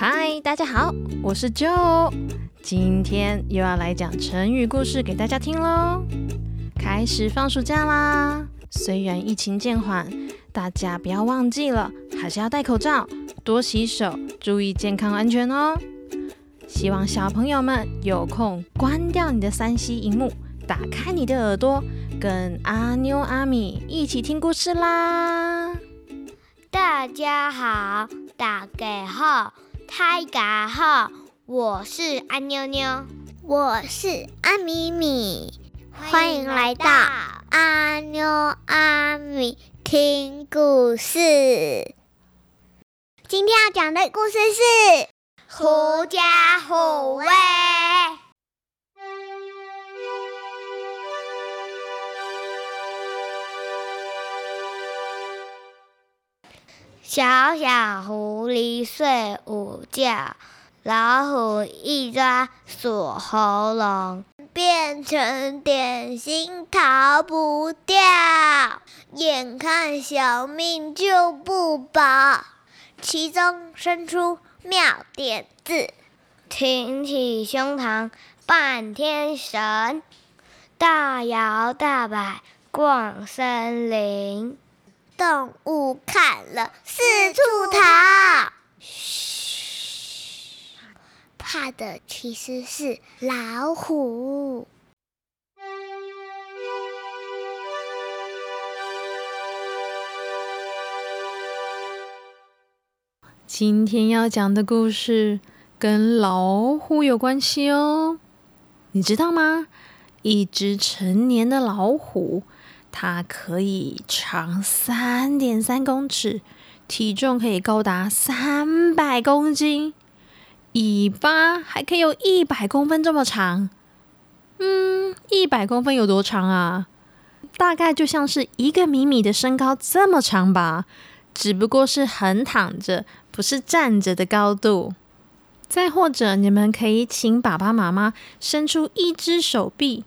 嗨，大家好，我是 Joe，今天又要来讲成语故事给大家听喽。开始放暑假啦，虽然疫情渐缓，大家不要忘记了，还是要戴口罩，多洗手，注意健康安全哦。希望小朋友们有空关掉你的三 C 荧幕，打开你的耳朵，跟阿妞阿米一起听故事啦。大家好，大家好，大家好，我是安妞妞，我是阿米米，欢迎来到阿妞阿米听故事。今天要讲的故事是《狐假虎威》。小小狐狸睡午觉，老虎一抓锁喉咙，变成点心逃不掉，眼看小命就不保，其中生出妙点子，挺起胸膛半天神，大摇大摆逛森林。动物看了四处逃，嘘，怕的其实是老虎。今天要讲的故事跟老虎有关系哦，你知道吗？一只成年的老虎。它可以长三点三公尺，体重可以高达三百公斤，尾巴还可以有一百公分这么长。嗯，一百公分有多长啊？大概就像是一个米米的身高这么长吧，只不过是横躺着，不是站着的高度。再或者，你们可以请爸爸妈妈伸出一只手臂。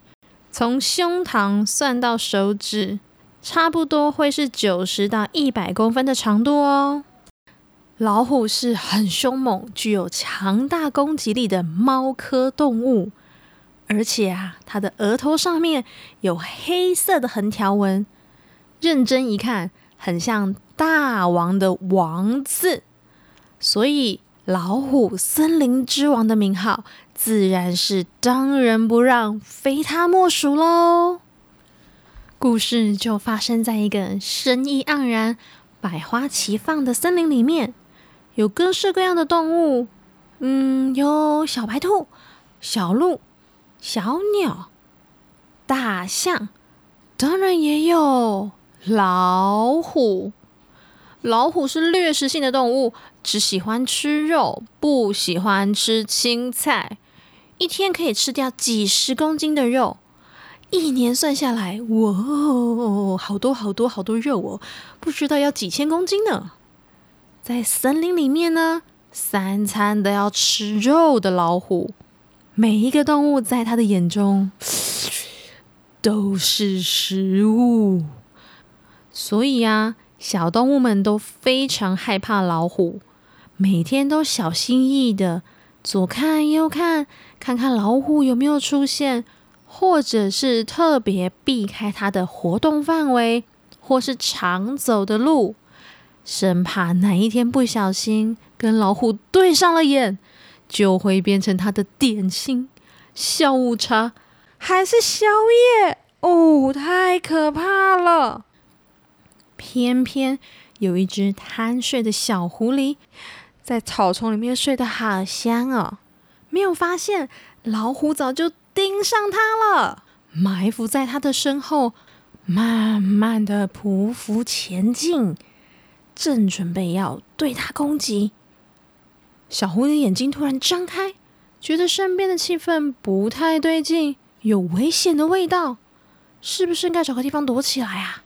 从胸膛算到手指，差不多会是九十到一百公分的长度哦。老虎是很凶猛、具有强大攻击力的猫科动物，而且啊，它的额头上面有黑色的横条纹，认真一看，很像大王的王字，所以。老虎森林之王的名号，自然是当仁不让，非他莫属喽。故事就发生在一个生意盎然、百花齐放的森林里面，有各式各样的动物，嗯，有小白兔、小鹿、小鸟、大象，当然也有老虎。老虎是掠食性的动物，只喜欢吃肉，不喜欢吃青菜。一天可以吃掉几十公斤的肉，一年算下来，哇，好多好多好多肉哦！不知道要几千公斤呢。在森林里面呢，三餐都要吃肉的老虎，每一个动物在他的眼中都是食物，所以啊。小动物们都非常害怕老虎，每天都小心翼翼的左看右看，看看老虎有没有出现，或者是特别避开它的活动范围，或是常走的路，生怕哪一天不小心跟老虎对上了眼，就会变成它的点心、下午茶还是宵夜哦，太可怕了！偏偏有一只贪睡的小狐狸，在草丛里面睡得好香哦，没有发现老虎早就盯上它了，埋伏在它的身后，慢慢的匍匐前进，正准备要对它攻击。小狐狸眼睛突然张开，觉得身边的气氛不太对劲，有危险的味道，是不是该找个地方躲起来啊？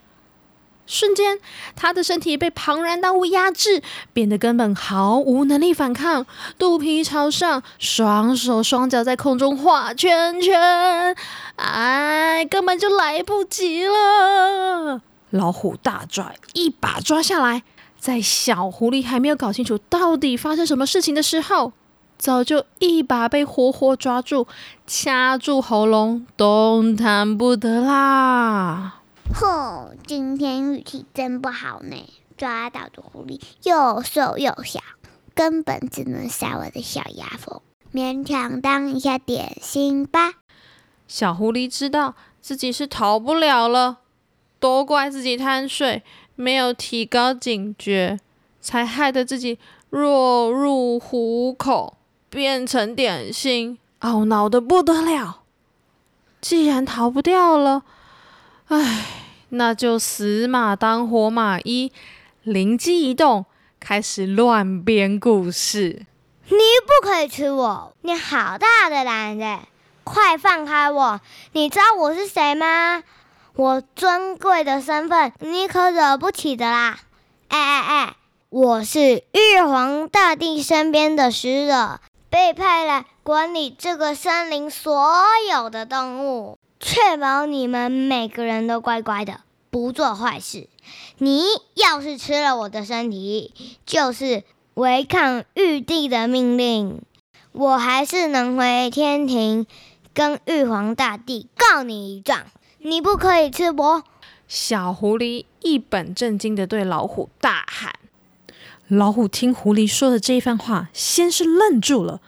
瞬间，他的身体被庞然大物压制，变得根本毫无能力反抗。肚皮朝上，双手双脚在空中画圈圈，哎，根本就来不及了。老虎大拽一把抓下来，在小狐狸还没有搞清楚到底发生什么事情的时候，早就一把被活活抓住，掐住喉咙，动弹不得啦！吼，今天运气真不好呢！抓到的狐狸又瘦又小，根本只能塞我的小牙缝，勉强当一下点心吧。小狐狸知道自己是逃不了了，都怪自己贪睡。没有提高警觉，才害得自己落入虎口，变成点心，懊恼的不得了。既然逃不掉了，唉，那就死马当活马医，灵机一动，开始乱编故事。你不可以吃我！你好大的胆子！快放开我！你知道我是谁吗？我尊贵的身份，你可惹不起的啦！哎哎哎，我是玉皇大帝身边的使者，被派来管理这个森林所有的动物，确保你们每个人都乖乖的，不做坏事。你要是吃了我的身体，就是违抗玉帝的命令，我还是能回天庭跟玉皇大帝告你一状。你不可以吃我！小狐狸一本正经的对老虎大喊。老虎听狐狸说的这一番话，先是愣住了，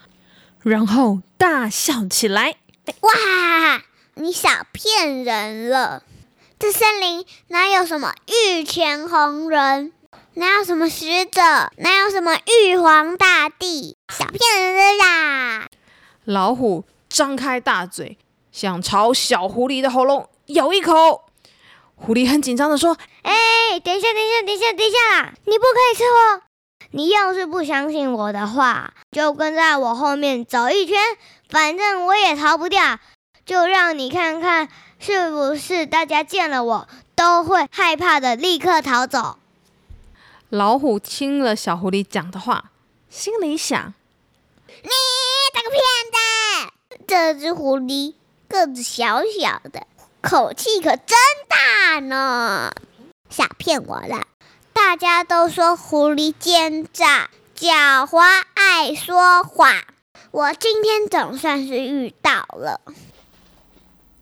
然后大笑起来。哇！你少骗人了！这森林哪有什么御前红人？哪有什么使者？哪有什么玉皇大帝？想骗人的啦！老虎张开大嘴，想朝小狐狸的喉咙。咬一口，狐狸很紧张的说：“哎，等一下，等一下，等一下，等一下啦！你不可以吃我！你要是不相信我的话，就跟在我后面走一圈，反正我也逃不掉。就让你看看，是不是大家见了我都会害怕的，立刻逃走。”老虎听了小狐狸讲的话，心里想：“你这个骗子！这只狐狸个子小小的。”口气可真大呢！想骗我了？大家都说狐狸奸诈、狡猾、爱说谎，我今天总算是遇到了。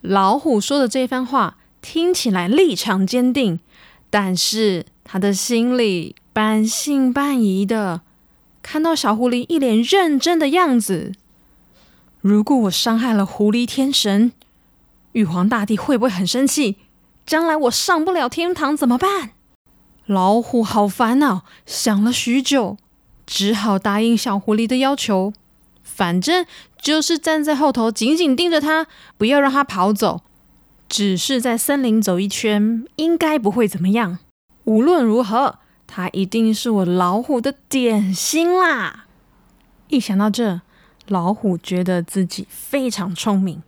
老虎说的这番话听起来立场坚定，但是他的心里半信半疑的。看到小狐狸一脸认真的样子，如果我伤害了狐狸天神，玉皇大帝会不会很生气？将来我上不了天堂怎么办？老虎好烦恼，想了许久，只好答应小狐狸的要求。反正就是站在后头，紧紧盯着他，不要让他跑走。只是在森林走一圈，应该不会怎么样。无论如何，他一定是我老虎的点心啦！一想到这，老虎觉得自己非常聪明。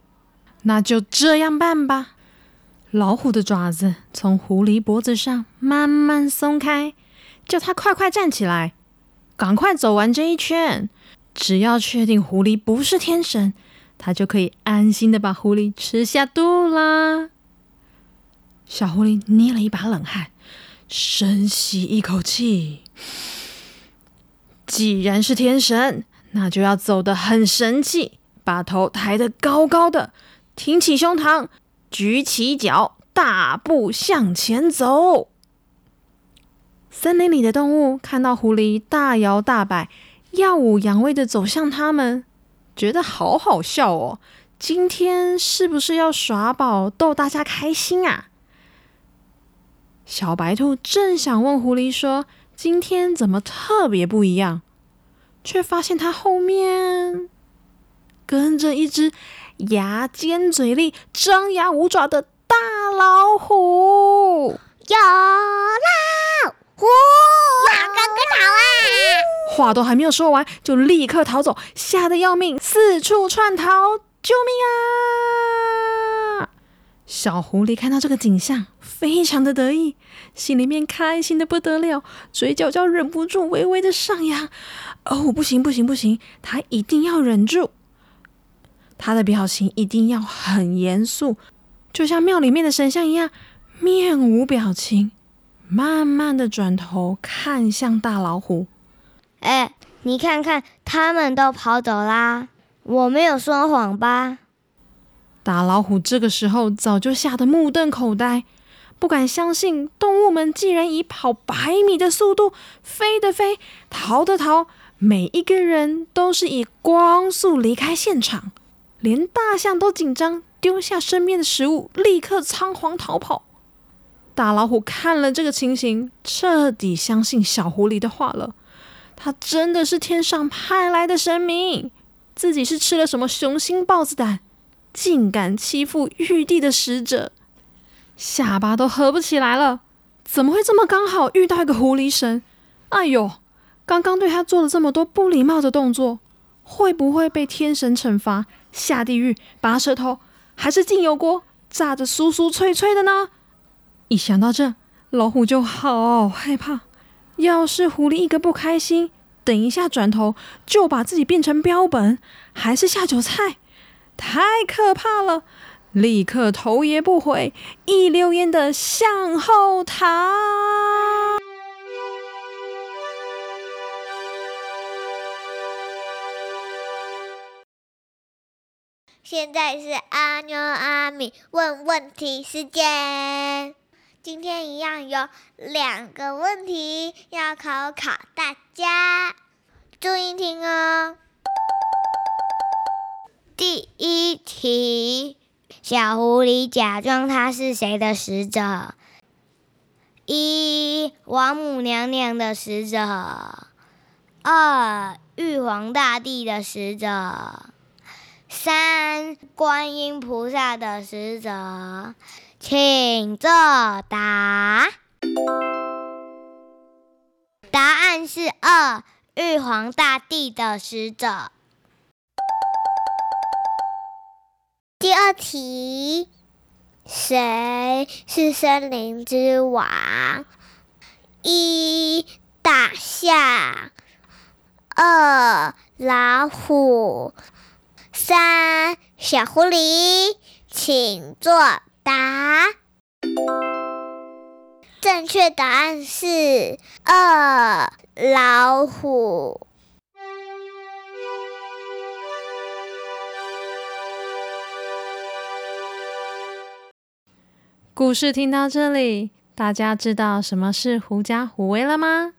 那就这样办吧。老虎的爪子从狐狸脖子上慢慢松开，叫它快快站起来，赶快走完这一圈。只要确定狐狸不是天神，它就可以安心的把狐狸吃下肚啦。小狐狸捏了一把冷汗，深吸一口气。既然是天神，那就要走得很神气，把头抬得高高的。挺起胸膛，举起脚，大步向前走。森林里的动物看到狐狸大摇大摆、耀武扬威的走向他们，觉得好好笑哦。今天是不是要耍宝逗大家开心啊？小白兔正想问狐狸说：“今天怎么特别不一样？”却发现它后面跟着一只。牙尖嘴利、张牙舞爪的大老虎，有老虎，赶快逃啊！话都还没有说完，就立刻逃走，吓得要命，四处窜逃，救命啊！小狐狸看到这个景象，非常的得意，心里面开心的不得了，嘴角就忍不住微微的上扬。哦，不行不行不行，他一定要忍住。他的表情一定要很严肃，就像庙里面的神像一样，面无表情，慢慢的转头看向大老虎。哎，你看看，他们都跑走啦，我没有说谎吧？大老虎这个时候早就吓得目瞪口呆，不敢相信动物们竟然以跑百米的速度飞的飞，逃的逃，每一个人都是以光速离开现场，连大象都紧张，丢下身边的食物，立刻仓皇逃跑。大老虎看了这个情形，彻底相信小狐狸的话了。他真的是天上派来的神明，自己是吃了什么雄心豹子胆，竟敢欺负玉帝的使者，下巴都合不起来了。怎么会这么刚好遇到一个狐狸神？哎呦，刚刚对他做了这么多不礼貌的动作，会不会被天神惩罚下地狱拔舌头，还是进油锅炸得酥酥脆脆的呢？一想到这，老虎就好害怕。要是狐狸一个不开心，等一下转头就把自己变成标本，还是下酒菜，太可怕了！立刻头也不回，一溜烟的向后逃。现在是阿妞阿米问问题时间。今天一样有两个问题要考考大家，注意听哦。第一题，小狐狸假装它是谁的使者？一、王母娘娘的使者；二、玉皇大帝的使者；三、观音菩萨的使者。请作答。答案是二，玉皇大帝的使者。第二题，谁是森林之王？一大象，二老虎，三小狐狸。请作。答，正确答案是二老虎。故事听到这里，大家知道什么是狐假虎威了吗？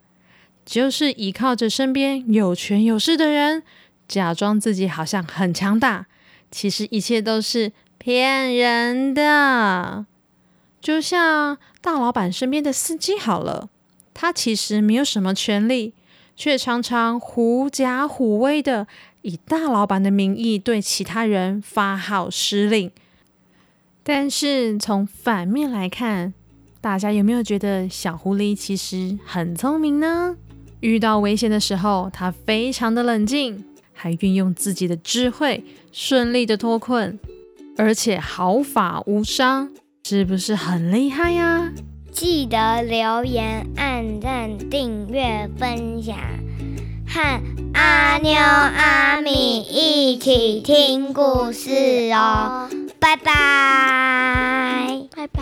就是依靠着身边有权有势的人，假装自己好像很强大，其实一切都是。骗人的，就像大老板身边的司机好了，他其实没有什么权利，却常常狐假虎威的以大老板的名义对其他人发号施令。但是从反面来看，大家有没有觉得小狐狸其实很聪明呢？遇到危险的时候，他非常的冷静，还运用自己的智慧，顺利的脱困。而且毫发无伤，是不是很厉害呀？记得留言、按赞、订阅、分享，和阿妞阿米一起听故事哦！拜拜，拜拜。